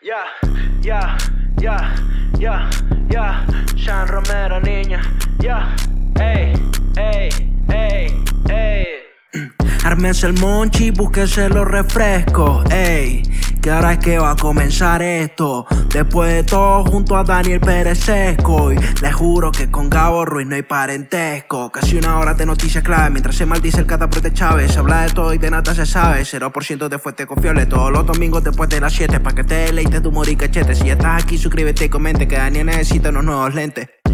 Ya, ya, ya, ya, ya. Sean Romero, niña. Ya, ey, ey, ey, ey. Ármense el monchi, búsquense los refrescos, ey. Que ahora es que va a comenzar esto. Después de todo, junto a Daniel Pérez Sesco. Y les juro que con Gabo Ruiz no hay parentesco. Casi una hora de noticias clave. Mientras se maldice el cataprete Chávez. Se habla de todo y de nada se sabe. 0% de fuente confiable. Todos los domingos después de las 7. Pa' que te deleites tu humor y cachete. Si ya estás aquí, suscríbete y comente. Que Daniel necesita unos nuevos lentes.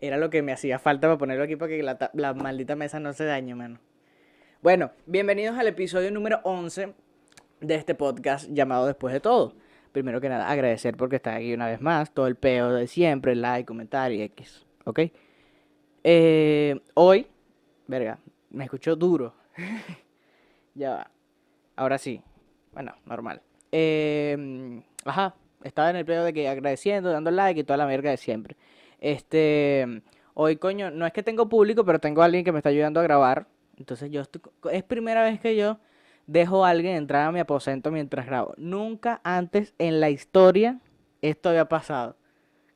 era lo que me hacía falta para ponerlo aquí para que la, la maldita mesa no se dañe, mano. Bueno, bienvenidos al episodio número 11 de este podcast llamado Después de Todo. Primero que nada, agradecer porque están aquí una vez más. Todo el peo de siempre, like, comentario, X. ¿Ok? Eh, hoy, verga, me escuchó duro. ya va. Ahora sí. Bueno, normal. Eh, ajá, estaba en el peo de que agradeciendo, dando like y toda la verga de siempre. Este, hoy, coño, no es que tengo público, pero tengo a alguien que me está ayudando a grabar. Entonces yo estoy, es primera vez que yo dejo a alguien entrar a mi aposento mientras grabo. Nunca antes en la historia esto había pasado.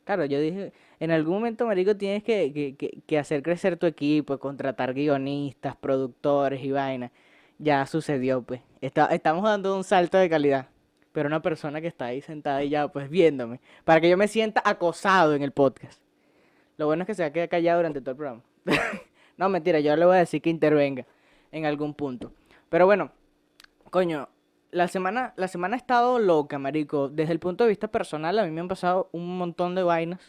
Claro, yo dije, en algún momento, marico, tienes que, que, que- hacer crecer tu equipo, contratar guionistas, productores y vaina. Ya sucedió, pues. Estamos dando un salto de calidad. Pero una persona que está ahí sentada y ya, pues, viéndome. Para que yo me sienta acosado en el podcast. Lo bueno es que se va a quedar callado durante todo el programa. no, mentira, yo le voy a decir que intervenga en algún punto. Pero bueno, coño, la semana, la semana ha estado loca, marico. Desde el punto de vista personal, a mí me han pasado un montón de vainas.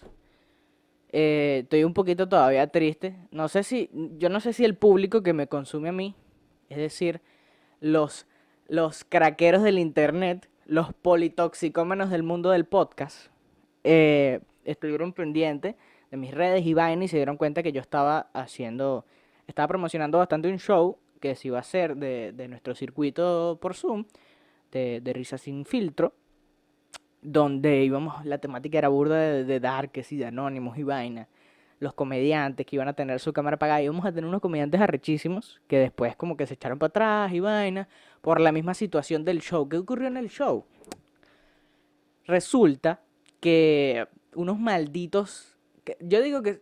Eh, estoy un poquito todavía triste. No sé si, yo no sé si el público que me consume a mí, es decir, los, los craqueros del internet, los politoxicómanos del mundo del podcast, eh, estuvieron pendientes de mis redes y vainas y se dieron cuenta que yo estaba haciendo, estaba promocionando bastante un show que se iba a hacer de, de nuestro circuito por Zoom, de, de Risa Sin Filtro, donde íbamos, la temática era burda de, de Darkes y de Anónimos y vaina. Los comediantes que iban a tener su cámara apagada, íbamos a tener unos comediantes arrechísimos que después como que se echaron para atrás y vaina por la misma situación del show. ¿Qué ocurrió en el show? Resulta que unos malditos. Yo digo que.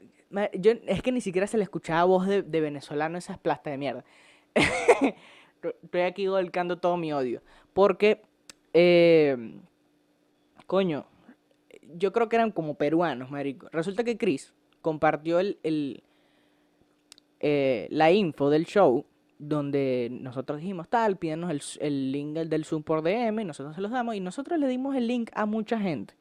Yo, es que ni siquiera se le escuchaba voz de, venezolano esas plastas de mierda. Estoy aquí volcando todo mi odio. Porque. eh, coño. Yo creo que eran como peruanos, marico. Resulta que Chris compartió el, el, eh, la info del show donde nosotros dijimos tal, pídanos el, el link del, Zoom por DM nosotros se los damos y nosotros le dimos el link a mucha gente.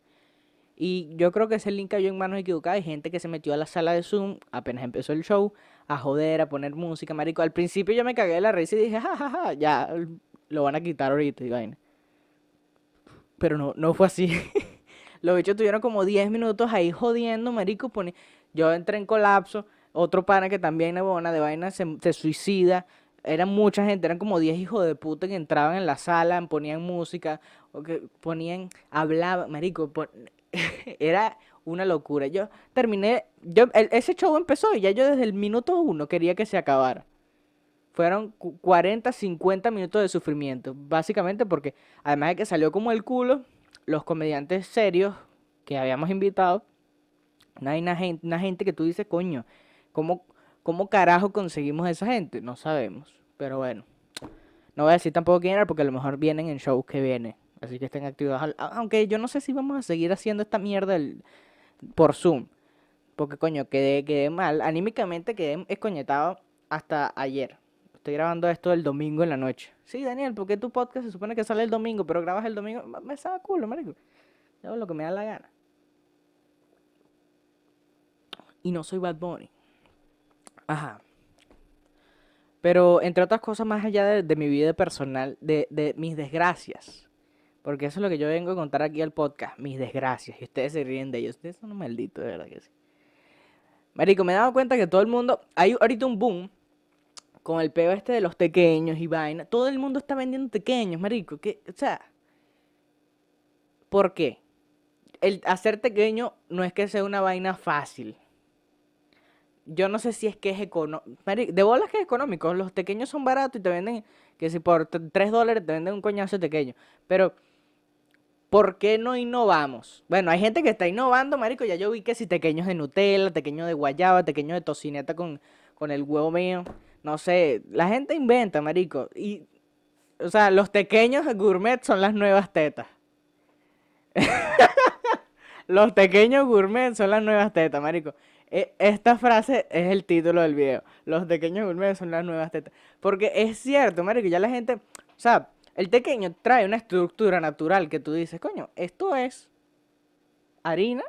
Y yo creo que ese link cayó en manos equivocadas. Hay gente que se metió a la sala de Zoom apenas empezó el show a joder, a poner música, marico. Al principio yo me cagué de la risa y dije, jajaja, ya lo van a quitar ahorita y vaina. Pero no, no fue así. Los bichos tuvieron como 10 minutos ahí jodiendo, marico. pone- Yo entré en colapso. Otro pana que también buena de vaina se, se suicida. Eran mucha gente, eran como 10 hijos de puta que entraban en la sala, ponían música, o que ponían, hablaban, marico, pon- era una locura. Yo terminé, yo, ese show empezó y ya yo desde el minuto uno quería que se acabara. Fueron cu- 40, 50 minutos de sufrimiento, básicamente porque además de que salió como el culo, los comediantes serios que habíamos invitado, hay una gente, una gente que tú dices, coño, ¿cómo, ¿cómo carajo conseguimos esa gente? No sabemos, pero bueno. No voy a decir tampoco quién era porque a lo mejor vienen en shows que vienen. Así que estén activos. Aunque yo no sé si vamos a seguir haciendo esta mierda por Zoom. Porque coño, quedé, quedé mal. Anímicamente quedé escoñetado hasta ayer. Estoy grabando esto el domingo en la noche. Sí, Daniel, porque tu podcast se supone que sale el domingo, pero grabas el domingo. Me sabe culo, marico. Yo hago lo que me da la gana. Y no soy Bad Bunny. Ajá. Pero entre otras cosas, más allá de, de mi vida personal, de, de mis desgracias Porque eso es lo que yo vengo a contar aquí al podcast, mis desgracias. Y ustedes se ríen de ellos. Ustedes son malditos, de verdad que sí. Marico, me he dado cuenta que todo el mundo. Hay ahorita un boom con el peo este de los pequeños y vaina. Todo el mundo está vendiendo pequeños, marico. ¿Qué? O sea. ¿Por qué? El hacer pequeño no es que sea una vaina fácil. Yo no sé si es que es económico. De bolas que es económico. Los pequeños son baratos y te venden. Que si por 3 dólares te venden un coñazo pequeño. Pero ¿Por qué no innovamos? Bueno, hay gente que está innovando, marico. Ya yo vi que si tequeños de Nutella, tequeños de guayaba, tequeños de tocineta con, con el huevo mío. No sé, la gente inventa, marico. Y, o sea, los pequeños gourmet son las nuevas tetas. los pequeños gourmet son las nuevas tetas, marico. E, esta frase es el título del video. Los pequeños gourmet son las nuevas tetas. Porque es cierto, marico, ya la gente, o sea, el pequeño trae una estructura natural que tú dices, coño, esto es harina,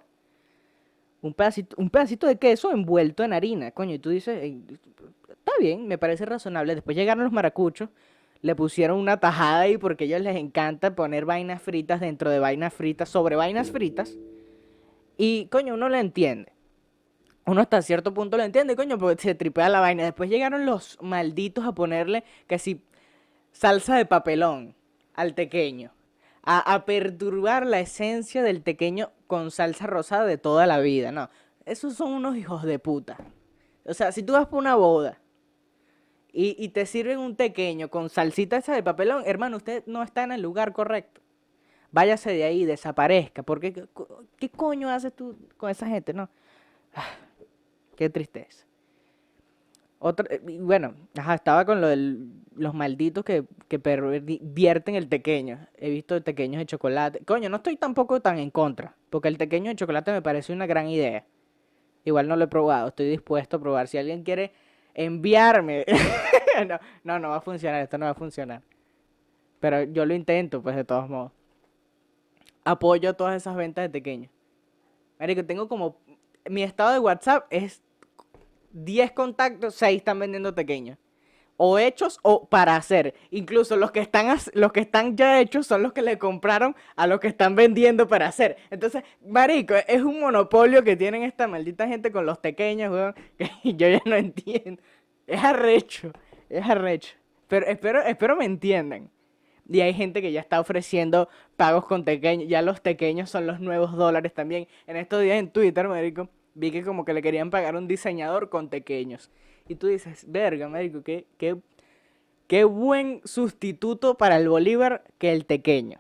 un pedacito, un pedacito de queso envuelto en harina, coño, y tú dices, está bien, me parece razonable. Después llegaron los maracuchos, le pusieron una tajada ahí porque a ellos les encanta poner vainas fritas dentro de vainas fritas, sobre vainas fritas. Y, coño, uno lo entiende. Uno hasta cierto punto lo entiende, coño, porque se tripea la vaina. Después llegaron los malditos a ponerle que si salsa de papelón al tequeño. A, perturbar la esencia del tequeño con salsa rosada de toda la vida. No, esos son unos hijos de puta. O sea, si tú vas por una boda y, te sirven un tequeño con salsita esa de papelón, hermano, usted no está en el lugar correcto. Váyase de ahí, desaparezca. Porque, ¿qué, qué coño haces tú con esa gente? No. Ah, qué tristeza. Otra, eh, bueno, estaba con lo de los malditos que, que pervierten el tequeño. He visto tequeños de chocolate. Coño, no estoy tampoco tan en contra, porque el tequeño de chocolate me parece una gran idea. Igual no lo he probado, estoy dispuesto a probar. Si alguien quiere enviarme... no, no, va a funcionar, esto no va a funcionar. Pero yo lo intento, pues de todos modos. Apoyo todas esas ventas de tequeños. que tengo como... Mi estado de WhatsApp es 10 contactos, 6 están vendiendo pequeños. O hechos o para hacer. Incluso los que están los que están ya hechos son los que le compraron a los que están vendiendo para hacer. Entonces, marico, es un monopolio que tienen esta maldita gente con los pequeños, weón, que yo ya no entiendo. Es arrecho, es arrecho. Pero espero, espero me entiendan. Y hay gente que ya está ofreciendo pagos con pequeños. Ya los pequeños son los nuevos dólares también. En estos días en Twitter, marico, vi que como que le querían pagar un diseñador con tequeños. Y tú dices, verga, médico, qué, qué, qué buen sustituto para el Bolívar que el tequeño.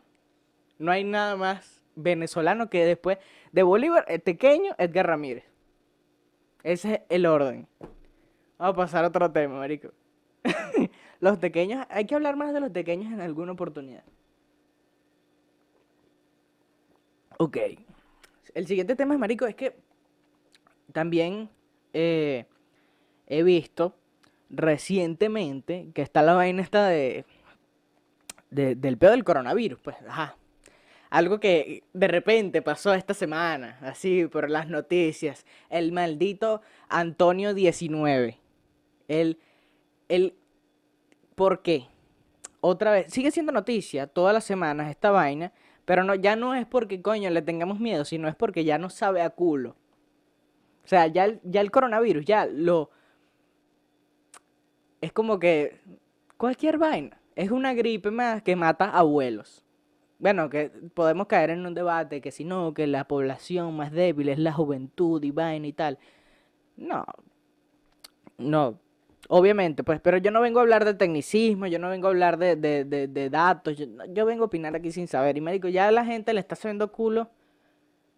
No hay nada más venezolano que después de Bolívar, el tequeño, Edgar Ramírez. Ese es el orden. Vamos a pasar a otro tema, marico. los pequeños, hay que hablar más de los pequeños en alguna oportunidad. Ok. El siguiente tema, marico, es que también eh, he visto recientemente que está la vaina esta de, del pedo del coronavirus, pues, ajá. Algo que de repente pasó esta semana, así por las noticias. El maldito Antonio 19. El, el, ¿por qué? Otra vez, sigue siendo noticia todas las semanas esta vaina, pero no, ya no es porque coño le tengamos miedo, sino es porque ya no sabe a culo. O sea, ya el, ya el coronavirus, ya lo... Es como que cualquier vaina. Es una gripe más que mata abuelos. Bueno, que podemos caer en un debate que si no, que la población más débil es la juventud y vaina y tal. No. No. Obviamente, pues, pero yo no vengo a hablar de tecnicismo, yo no vengo a hablar de, de, de, datos, yo, yo, vengo a opinar aquí sin saber. Y me digo, ya la gente le está haciendo culo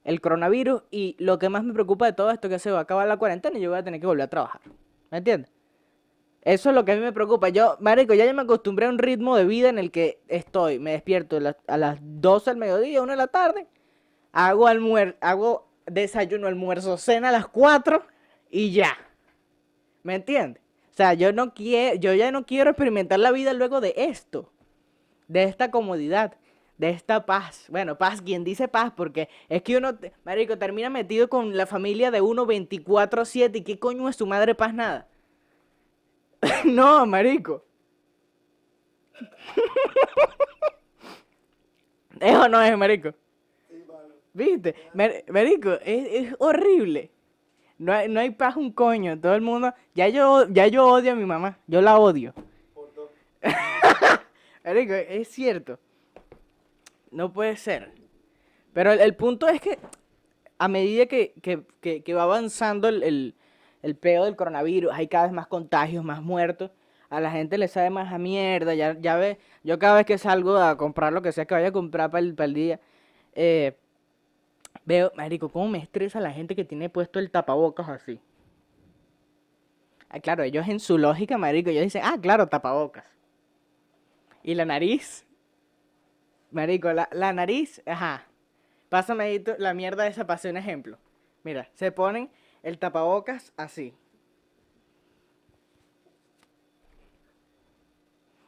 el coronavirus y lo que más me preocupa de todo esto es que se va a acabar la cuarentena y yo voy a tener que volver a trabajar. ¿Me entiendes? Eso es lo que a mí me preocupa. Yo, marico, ya, me acostumbré a un ritmo de vida en el que estoy. Me despierto a las 12 del mediodía, 1 de la tarde. Hago almuerzo, hago desayuno, almuerzo, cena a las 4 y ya. ¿Me entiendes? O sea, yo no quiero, yo ya no quiero experimentar la vida luego de esto. De esta comodidad de esta paz. Bueno, paz, quien dice paz, porque es que uno, marico, termina metido con la familia de uno 24-7 y qué coño es su madre paz nada. no, marico. ¿Eso no es, marico? ¿Viste? Mar- marico, es, es horrible. No hay, no hay paz un coño. Todo el mundo... Ya yo, ya yo odio a mi mamá. Yo la odio. Marico, es cierto. No puede ser. Pero el, punto es que a medida que, que- que- va avanzando el, el, el peo del coronavirus, hay cada vez más contagios, más muertos. A la gente le sabe más a mierda. Ya, ya ve, yo cada vez que salgo a comprar lo que sea que vaya a comprar para el, el día, eh, veo, marico, cómo me estresa la gente que tiene puesto el tapabocas así. Ah, claro, ellos en su lógica, marico, ellos dicen, ah, claro, tapabocas. Y la nariz, marico, la, la nariz, ajá. Pásame ahí la mierda esa para hacer un ejemplo. Mira, se ponen el tapabocas así.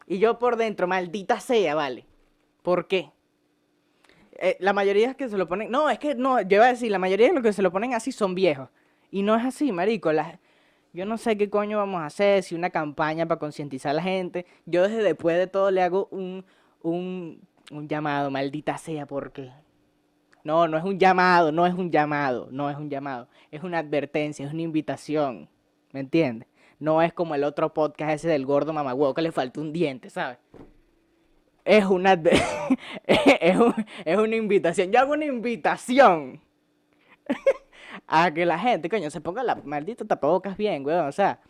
Y yo por dentro, maldita sea, vale. ¿Por qué? Eh, la mayoría que se lo ponen. No, es que no, yo iba a decir, la mayoría de los que se lo ponen así son viejos. Y no es así, marico. yo no sé qué coño vamos a hacer, si una campaña para concientizar a la gente. Yo desde después de todo le hago un, un, un llamado, maldita sea, porque. No, no es un llamado, no es un llamado, no es un llamado. Es una advertencia, es una invitación. ¿Me entiendes? No es como el otro podcast ese del gordo mamagüevo que le falta un diente, ¿sabes? Es una, es, un- es una invitación. Yo hago una invitación a que la gente, coño, se ponga la maldita tapabocas bien, weón. O sea,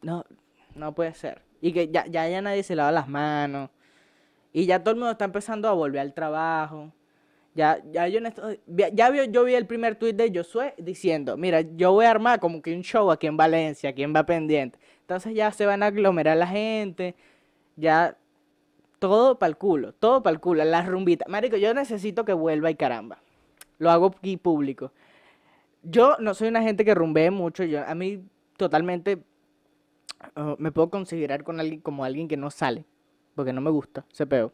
no, no puede ser. Y que ya, ya, ya nadie se lava las manos. Y ya todo el mundo está empezando a volver al trabajo. Ya, ya yo en esto, ya, vi- yo vi el primer tuit de Josué diciendo, mira, yo voy a armar como que un show aquí en Valencia, ¿quién va pendiente? Entonces ya se van a aglomerar la gente, ya todo para el culo, todo para el culo, las rumbitas. Marico, yo necesito que vuelva y caramba. Lo hago aquí público. Yo no soy una gente que rumbee mucho, yo a mí totalmente uh, me puedo considerar con alguien como alguien que no sale, porque no me gusta ese peo.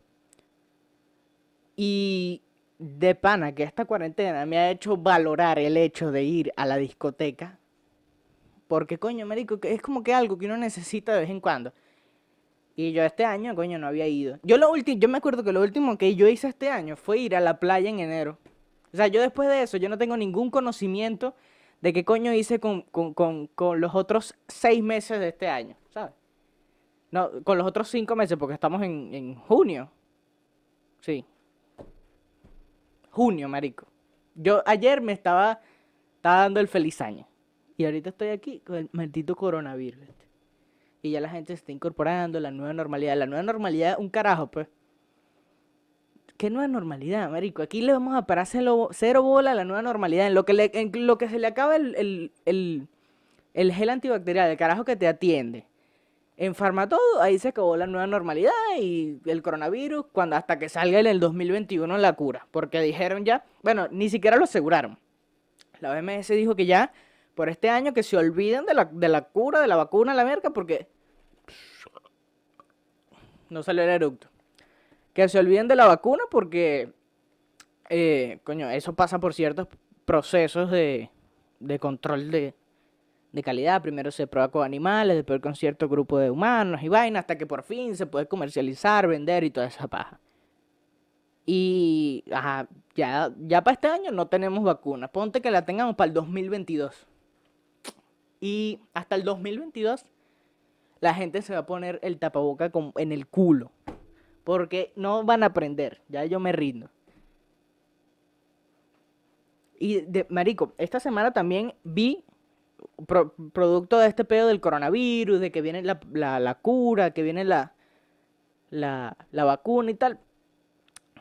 Y de pana que esta cuarentena me ha hecho valorar el hecho de ir a la discoteca. Porque coño, marico, que es como que algo que uno necesita de vez en cuando. Y yo este año, coño, no había ido. Yo lo último, yo me acuerdo que lo último que yo hice este año fue ir a la playa en enero. O sea, yo después de eso, yo no tengo ningún conocimiento de qué coño hice con, con, con, con los otros seis meses de este año, ¿sabes? No, con los otros cinco meses, porque estamos en, en junio. Sí. Junio, marico. Yo ayer me estaba, dando el feliz año. Y ahorita estoy aquí con el maldito coronavirus. Y ya la gente se está incorporando, la nueva normalidad. La nueva normalidad, un carajo, pues. ¿Qué nueva normalidad, marico? Aquí le vamos a parar cero, cero bola a la nueva normalidad. En lo que, le- en lo que se le acaba el, el, el, el gel antibacterial, el carajo que te atiende. En Farmatodo, ahí se acabó la nueva normalidad y el coronavirus, cuando hasta que salga en el 2021 la cura. Porque dijeron ya, bueno, ni siquiera lo aseguraron. La OMS dijo que ya, por este año, que se olviden de la, de la cura, de la vacuna, la merca, porque... No salió el eructo. Que se olviden de la vacuna porque... eh, coño, eso pasa por ciertos procesos de, de control de, de calidad. Primero se prueba con animales, después con cierto grupo de humanos y vainas, hasta que por fin se puede comercializar, vender y toda esa paja. Y ya, ya para este año no tenemos vacuna. Ponte que la tengamos para el 2022. Y hasta el 2022 la gente se va a poner el tapaboca en el culo. Porque no van a aprender. Ya yo me rindo. Y de, marico, esta semana también vi pro- producto de este pedo del coronavirus, de que viene la, la- cura, que viene la, la, la vacuna y tal.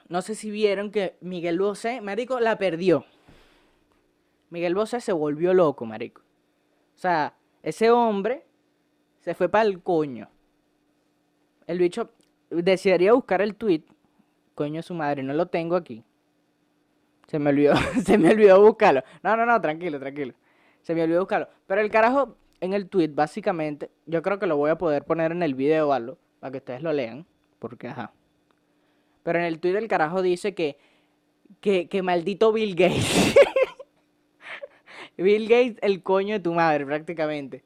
No sé si vieron que Miguel Bosé, marico, la perdió. Miguel Bosé se volvió loco, marico. O sea, ese hombre se fue para el coño. El bicho desearía buscar el tweet. Coño de su madre, no lo tengo aquí. Se me olvidó, se me olvidó buscarlo. No, no, no, tranquilo, tranquilo. Se me olvidó buscarlo. Pero el carajo en el tweet, básicamente, yo creo que lo voy a poder poner en el video algo, para que ustedes lo lean. Porque, ajá. Pero en el tweet el carajo dice que, que, maldito Bill Gates. Bill Gates, el coño de tu madre, prácticamente.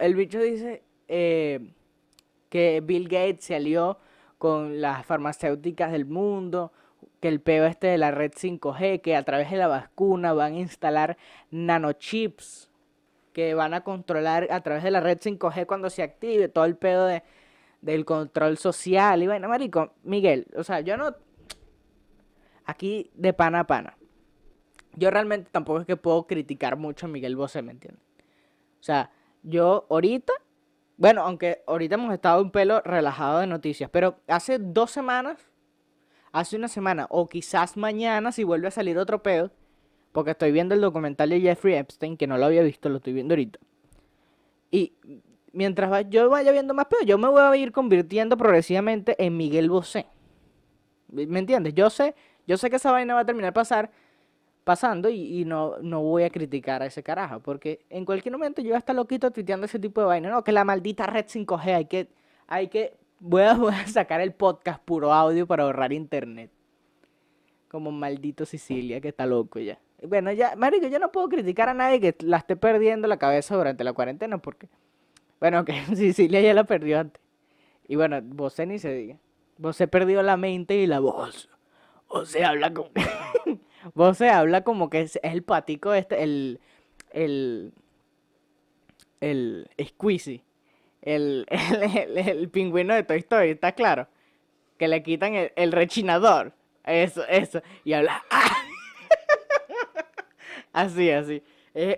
El bicho dice eh, que Bill Gates se alió con las farmacéuticas del mundo, que el peo este de la red 5G, que a través de la vacuna van a instalar nanochips que van a controlar a través de la red 5G cuando se active todo el pedo de, del control social. Y bueno, marico, Miguel, o sea, yo no... Aquí de pana a pana. Yo realmente tampoco es que puedo criticar mucho a Miguel Bosé, ¿me entiendes? O sea, yo ahorita, bueno, aunque ahorita hemos estado un pelo relajado de noticias, pero hace dos semanas, hace una semana, o quizás mañana, si vuelve a salir otro pedo, porque estoy viendo el documental de Jeffrey Epstein, que no lo había visto, lo estoy viendo ahorita. Y mientras yo vaya viendo más pedo, yo me voy a ir convirtiendo progresivamente en Miguel Bosé. ¿Me entiendes? Yo sé, yo sé que esa vaina va a terminar pasando y, no, no voy a criticar a ese carajo, porque en cualquier momento yo voy a estar loquito tuiteando ese tipo de vaina. No, que la maldita red 5G, hay que, hay que, voy a, sacar el podcast puro audio para ahorrar internet. Como maldito Sicilia, que está loco ya. Bueno, ya, marico, yo no puedo criticar a nadie que la esté perdiendo la cabeza durante la cuarentena, porque, bueno, que Sicilia ya la perdió antes. Y bueno, vos ni se diga. Vos he perdido la mente y la voz. O se habla con... Vos se habla como que es, el patico este, el, el, el Squeezy, el, el, el, pingüino de Toy Story, ¿está claro? Que le quitan el, rechinador, eso, eso, y habla, así, así.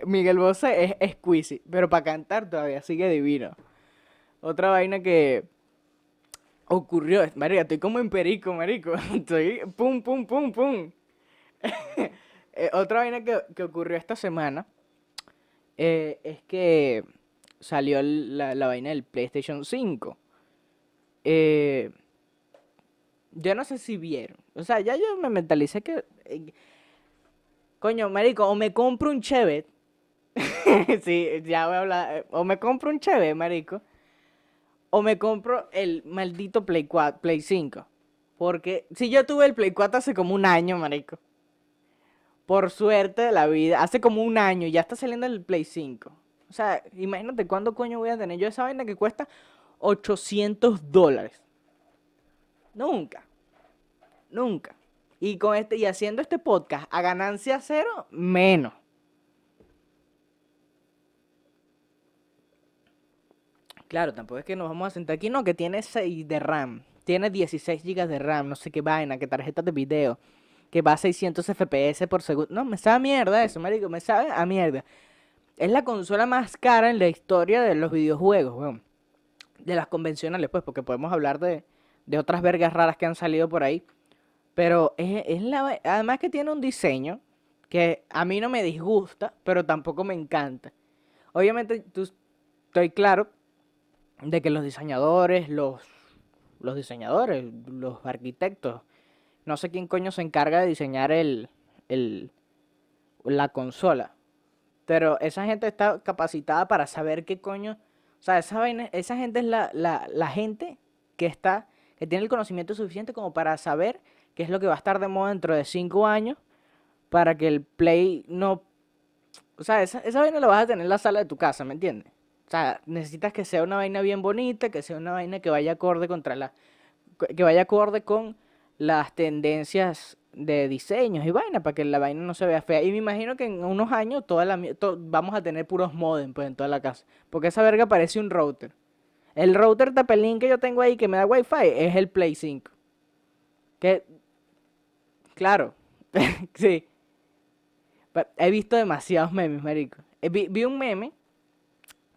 Miguel Bosé es Squeezy, pero para cantar todavía sigue divino. Otra vaina que ocurrió, marica, estoy como en perico, marico, estoy pum, pum, pum, pum. Eh, otra vaina que, ocurrió esta semana eh, es que salió la, vaina del PlayStation 5. Eh, yo no sé si vieron. O sea, ya yo me mentalicé que. coño, marico, o me compro un Chevet. sí, ya voy a hablar. O me compro un Chevet, marico. O me compro el maldito Play 4, Play 5. Porque si yo tuve el Play 4 hace como un año, marico por suerte de la vida, hace como un año ya está saliendo el Play 5. O sea, imagínate cuándo coño voy a tener yo esa vaina que cuesta 800 dólares. Nunca. Nunca. Y con este, y haciendo este podcast a ganancia cero, menos. Claro, tampoco es que nos vamos a sentar aquí, no, que tiene 6 de RAM, tiene 16 GB de RAM, no sé qué vaina, qué tarjetas de video que va a 600 FPS por segundo. No, me sabe a mierda eso, marico, me sabe a mierda. Es la consola más cara en la historia de los videojuegos. De las convencionales, pues, porque podemos hablar de, de otras vergas raras que han salido por ahí. Pero es, es la... Además que tiene un diseño que a mí no me disgusta, pero tampoco me encanta. Obviamente, tú, estoy claro de que los diseñadores, los, los diseñadores, los arquitectos, no sé quién coño se encarga de diseñar el, el, la consola. Pero esa gente está capacitada para saber qué coño. O sea, esa, esa gente es la, la, la gente que está, que tiene el conocimiento suficiente como para saber qué es lo que va a estar de moda dentro de cinco años para que el Play no... O sea, esa, esa vaina la vas a tener en la sala de tu casa, ¿me entiendes? O sea, necesitas que sea una vaina bien bonita, que sea una vaina que vaya acorde contra la... que vaya acorde con las tendencias de diseños y vaina para que la vaina no se vea fea. Y me imagino que en unos años toda la, vamos a tener puros modem pues, en toda la casa. Porque esa verga parece un router. El router tapelín que yo tengo ahí que me da wifi es el Play 5. Que, claro, sí. he visto demasiados memes, marico. Eh, vi, un meme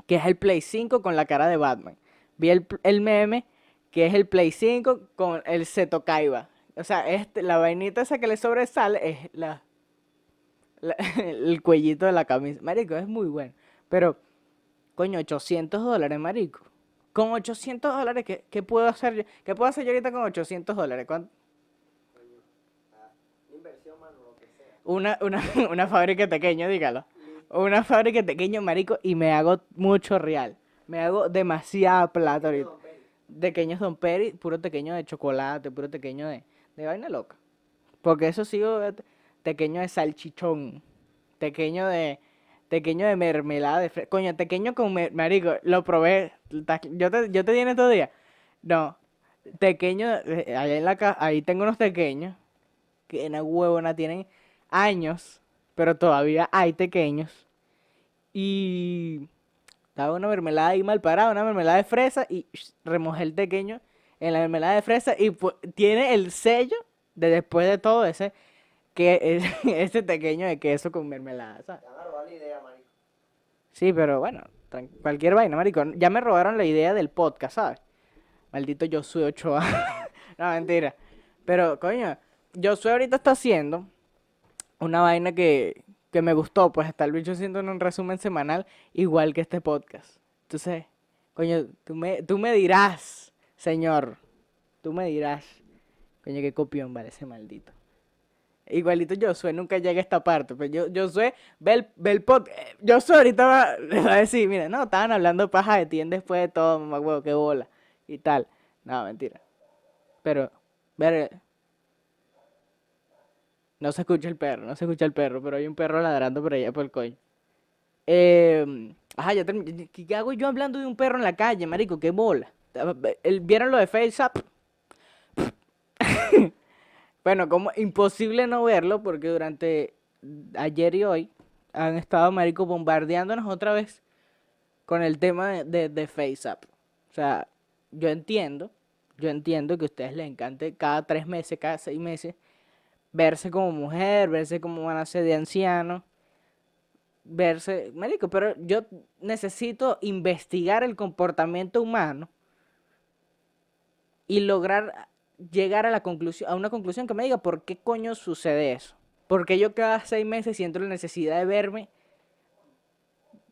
que es el Play 5 con la cara de Batman. Vi el, el meme que es el Play 5 con el Seto Kaiba. O sea, este, la vainita esa que le sobresale es la, el cuellito de la camisa. Marico, es muy bueno. Pero, coño, 800 dólares, marico. Con 800 dólares, ¿qué, puedo hacer yo? ¿Qué puedo hacer yo ahorita con 800 dólares? Una, una, una fábrica pequeña, dígalo. Una fábrica pequeña, marico, y me hago mucho real. Me hago demasiada plata ahorita. Pequeños Don Peri, puro pequeño de chocolate, puro pequeño de, de vaina loca. Porque eso sigo pequeño de salchichón, pequeño de pequeño de mermelada de fresco. Coño, pequeño con marico, lo probé. Yo te, yo te di en estos. No, tequeños, eh, ahí, en la, ca- ahí tengo unos tequeños, que en la huevona tienen años, pero todavía hay tequeños. Y estaba una mermelada ahí mal parada, una mermelada de fresa, y remojé el tequeño en la mermelada de fresa, y tiene el sello de después de todo ese, que ese tequeño de queso con mermelada, ¿sabes? Sí, pero bueno, cualquier vaina, marico. Ya me robaron la idea del podcast, ¿sabes? Maldito Josué Ochoa. no, mentira. Pero, coño, Josué ahorita está haciendo una vaina que, que me gustó, pues está el bicho haciendo un resumen semanal igual que este podcast. Entonces, coño, tú me, tú me dirás, señor, tú me dirás, coño, qué copión vale ese maldito. Igualito Josué nunca llega a esta parte. Pero yo, Josué ve el, ve el podcast. Josué ahorita va, va a decir, mira, no, estaban hablando paja de ti después de todo, mamá huevo, qué bola. Y tal. No, mentira. Pero, ver. No se escucha el perro, no se escucha el perro, pero hay un perro ladrando por allá por el coño. Eh, ajá, ya terminé. ¿Qué qué hago yo hablando de un perro en la calle, marico? Qué bola. ¿Vieron lo de FaceApp? Bueno, como imposible no verlo porque durante ayer y hoy han estado, marico, bombardeándonos otra vez con el tema de, de, de FaceApp. O sea, yo entiendo, yo entiendo que a ustedes les encante cada tres meses, cada seis meses, verse como mujer, verse como van a ser de anciano, verse, marico, pero yo necesito investigar el comportamiento humano y lograr llegar a la conclusión, a una conclusión que me diga por qué coño sucede eso. Porque yo cada seis meses siento la necesidad de verme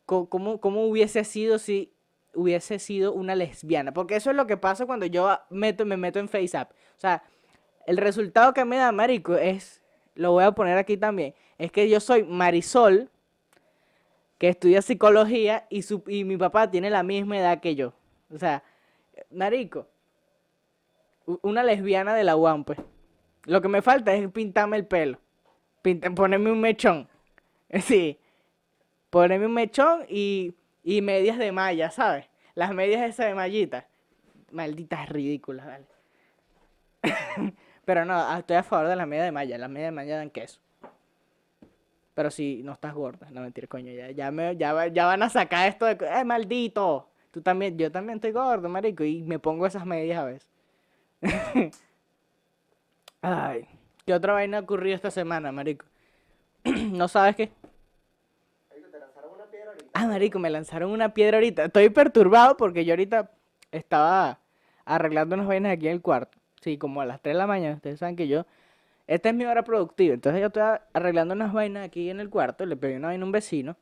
cómo, cómo hubiese sido si hubiese sido una lesbiana. Porque eso es lo que pasa cuando yo meto, me meto en FaceApp. O sea, el resultado que me da, marico, es, lo voy a poner aquí también, es que yo soy Marisol, que estudia psicología, y, su, y mi papá tiene la misma edad que yo. O sea, marico, una lesbiana de la UAM, pues. Lo que me falta es pintarme el pelo. Pinta- ponerme un mechón. Sí. Ponerme un mechón y, y medias de malla, ¿sabes? Las medias esas de mallita. Malditas ridículas, vale. Pero no, ah, estoy a favor de las medias de malla. Las medias de malla dan queso. Pero si no estás gorda, no mentir, coño, ya, ya, me, ya, ya van a sacar esto de, ¡eh, maldito! Tú también, yo también estoy gordo, marico, y me pongo esas medias a veces. Ay, ¿qué otra vaina ha ocurrido esta semana, marico? ¿No sabes qué? Ah, marico, me lanzaron una piedra ahorita. Estoy perturbado porque yo ahorita estaba arreglando unas vainas aquí en el cuarto. Sí, como a las 3 de la mañana. Ustedes saben que yo... Esta es mi hora productiva. Entonces yo estoy a- arreglando unas vainas aquí en el cuarto. Le pedí una vaina a un vecino.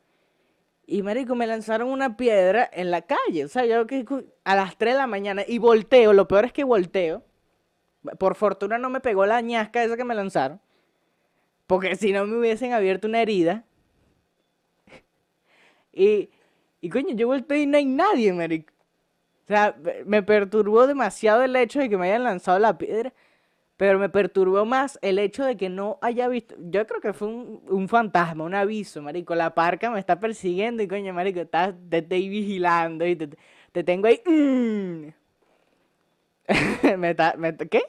Y, marico, me lanzaron una piedra en la calle. O sea, yo que a las 3 de la mañana y volteo. Lo peor es que volteo. Por fortuna no me pegó la ñasca esa que me lanzaron. Porque si no me hubiesen abierto una herida. Y, y coño, yo volteé y no hay nadie, marico. O sea, me- perturbó demasiado el hecho de que me hayan lanzado la piedra. Pero me perturbó más el hecho de que no haya visto. Yo creo que fue un, un fantasma, un aviso, marico. La parca me está persiguiendo y coño, marico, estás- te estoy vigilando y te, te tengo ahí. mm. me está- me- ¿Qué?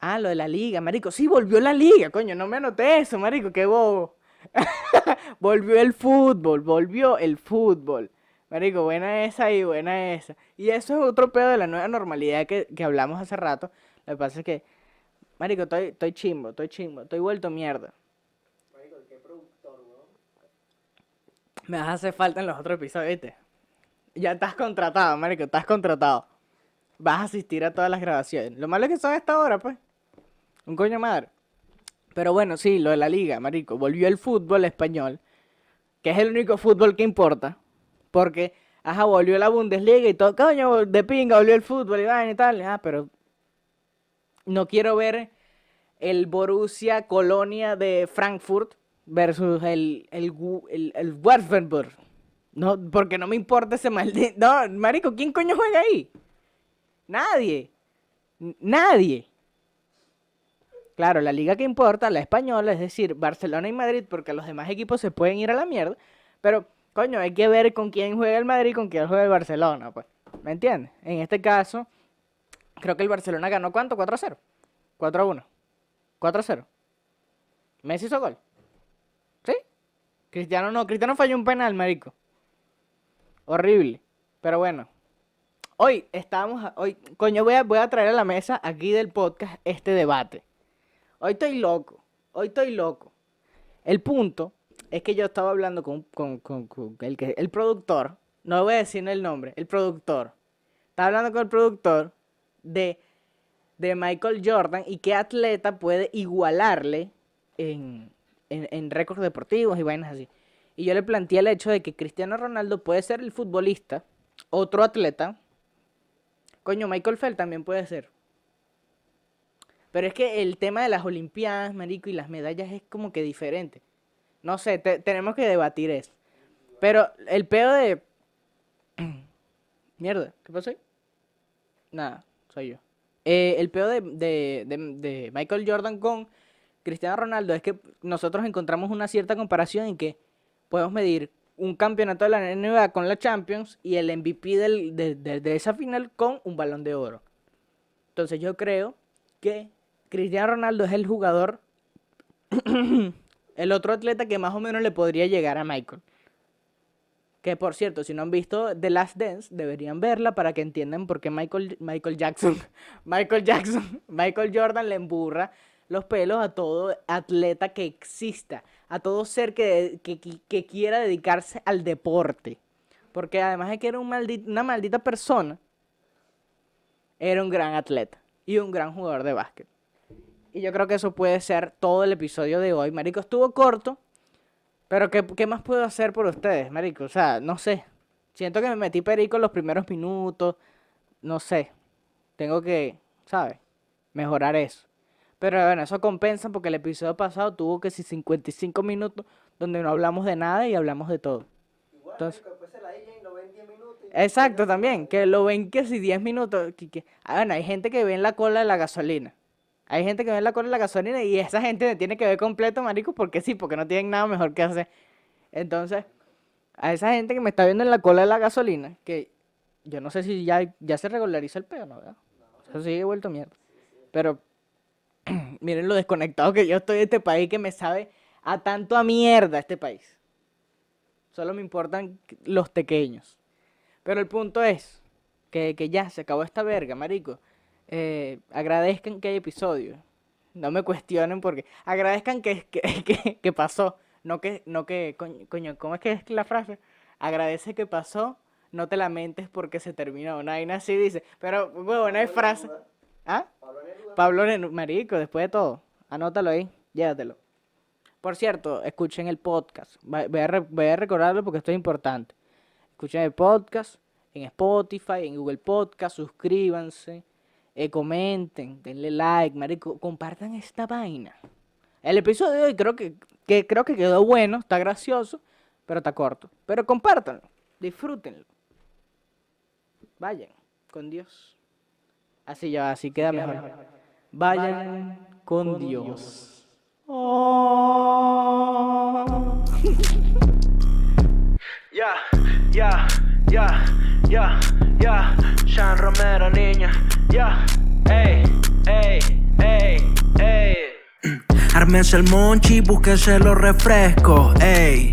Ah, lo de la liga, marico. Sí, volvió la liga, coño. No me anoté eso, marico. Qué bobo. volvió el fútbol, volvió el fútbol. Marico, buena esa y buena esa. Y eso es otro pedo de la nueva normalidad que, que hablamos hace rato. Lo que pasa es que, marico, estoy, estoy chimbo, estoy chimbo, estoy vuelto mierda. Me vas a hacer falta en los otros episodios, ¿viste? Ya estás contratado, marico, estás contratado. Vas a asistir a todas las grabaciones. Lo malo es que son a esta hora, pues. Un coño madre. Pero bueno, sí, lo de la liga, marico. Volvió el fútbol español, que es el único fútbol que importa. Porque, ajá, volvió la Bundesliga y todo. Coño, de pinga, volvió el fútbol y vaina y tal. Ah, pero no quiero ver el Borussia Colonia de Frankfurt versus el, el, el. No, porque no me importa ese maldito. No, marico, ¿quién coño juega ahí? Nadie. Nadie. Claro, la liga que importa, la española, es decir, Barcelona y Madrid, porque los demás equipos se pueden ir a la mierda. Pero, coño, hay que ver con quién juega el Madrid y con quién juega el Barcelona, pues. ¿Me entiendes? En este caso, Creo que el Barcelona ganó cuánto? 4 a 0. 4 a 1. 4 a 0. Messi hizo gol. ¿Sí? Cristiano no. Cristiano falló un penal, marico. Horrible. Pero bueno. Hoy estábamos. Hoy, coño, voy a, voy a traer a la mesa aquí del podcast este debate. Hoy estoy loco. Hoy estoy loco. El punto es que yo estaba hablando con- con el, que, el productor. No voy a decir el nombre. El productor. Estaba hablando con el productor de, de Michael Jordan y qué atleta puede igualarle en, en, en récords deportivos y vainas así. Y yo le planteé el hecho de que Cristiano Ronaldo puede ser el futbolista, otro atleta. Coño, Michael Phelps también puede ser. Pero es que el tema de las Olimpiadas, marico, y las medallas es como que diferente. No sé, te- tenemos que debatir eso. Pero el pedo de... Mierda, ¿qué pasó ahí? Nada, soy yo. Eh, el peor de, de- de- de Michael Jordan con Cristiano Ronaldo es que nosotros encontramos una cierta comparación en que podemos medir un campeonato de la NBA con la Champions y el MVP del- de, de- esa final con un balón de oro. Entonces yo creo que Cristiano Ronaldo es el jugador, el otro atleta que más o menos le podría llegar a Michael. Que por cierto, si no han visto The Last Dance, deberían verla para que entiendan por qué Michael, Michael Jackson, Michael Jackson, Michael Jordan le emburra los pelos a todo atleta que exista, a todo ser que, que, quiera dedicarse al deporte. Porque además de que era un maldi- una maldita persona, era un gran atleta y un gran jugador de básquet. Y yo creo que eso puede ser todo el episodio de hoy. Marico, estuvo corto, pero ¿qué, qué más puedo hacer por ustedes, marico? O sea, no sé. Siento que me metí perico en los primeros minutos. No sé. Tengo que, ¿sabes? Mejorar eso. Pero bueno, eso compensa porque el episodio pasado tuvo que si 55 minutos donde no hablamos de nada y hablamos de todo. Entonces, exacto, también. Que lo ven que si 10 minutos. que- que- ah, bueno, hay gente que ve en la cola de la gasolina. Hay gente que ve en la cola de la gasolina y esa gente tiene que ver completo, marico, porque sí, porque no tienen nada mejor que hacer. Entonces, a esa gente que me está viendo en la cola de la gasolina, que yo no sé si ya, ya se regulariza el pedo, ¿no? ¿verdad? Eso sigue vuelto mierda. Pero miren lo desconectado que yo estoy de este país que me sabe a tanto a mierda este país. Solo me importan los pequeños. Pero el punto es que, que ya se acabó esta verga, marico. Eh, agradezcan que hay episodio. No me cuestionen porque agradezcan que, que, que, pasó. No que, no que, coño, ¿cómo es que es la frase? Agradece que pasó, no te lamentes porque se terminó. Una así dice. Pero, bueno, no hay frase. ¿Ah? Pablo Neruda, marico, después de todo. Anótalo ahí, llévatelo. Por cierto, escuchen el podcast. Voy a, voy a recordarlo porque esto es importante. Escuchen el podcast en Spotify, en Google Podcast, suscríbanse, eh, comenten, denle like, marico, compartan esta vaina. El episodio de hoy creo que, que creo que quedó bueno, está gracioso, pero está corto. Pero compártanlo, disfrútenlo. Vayan con Dios. Así ya, así queda mejor. Vayan con Dios. Oh. Ya, ya, ya, ya, ya. Sean Romero, niña. Ya, ey, ey, ey, ey. Ármense el monchi, búsquense los refrescos, ey.